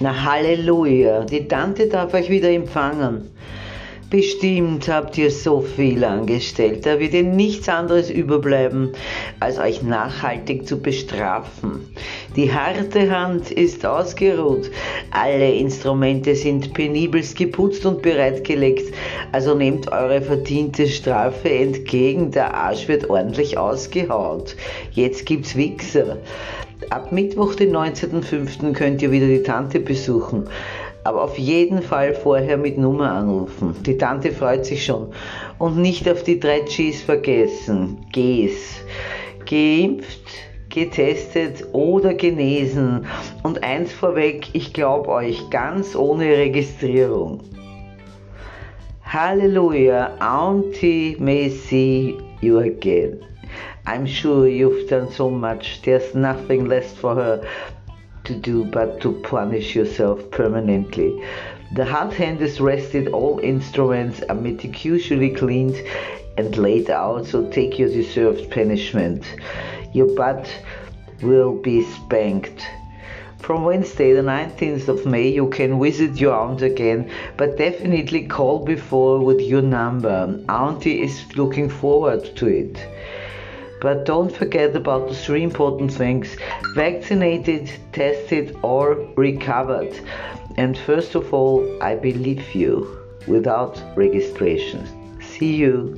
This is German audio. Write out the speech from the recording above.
Na Halleluja, die Tante darf euch wieder empfangen. Bestimmt habt ihr so viel angestellt, da wird ihr nichts anderes überbleiben, als euch nachhaltig zu bestrafen. Die harte Hand ist ausgeruht, alle Instrumente sind penibelst geputzt und bereitgelegt, also nehmt eure verdiente Strafe entgegen, der Arsch wird ordentlich ausgehaut. Jetzt gibt's Wichser. Ab Mittwoch, den 19.05. könnt ihr wieder die Tante besuchen. Aber auf jeden Fall vorher mit Nummer anrufen. Die Tante freut sich schon. Und nicht auf die drei Gs vergessen. Gs. Geimpft, getestet oder genesen. Und eins vorweg, ich glaube euch, ganz ohne Registrierung. Halleluja, Auntie may see you again. I'm sure you've done so much, there's nothing left for her to do but to punish yourself permanently. The hot hand has rested, all instruments are meticulously cleaned and laid out, so take your deserved punishment. Your butt will be spanked. From Wednesday, the 19th of May, you can visit your aunt again, but definitely call before with your number. Auntie is looking forward to it. But don't forget about the three important things vaccinated, tested, or recovered. And first of all, I believe you without registration. See you.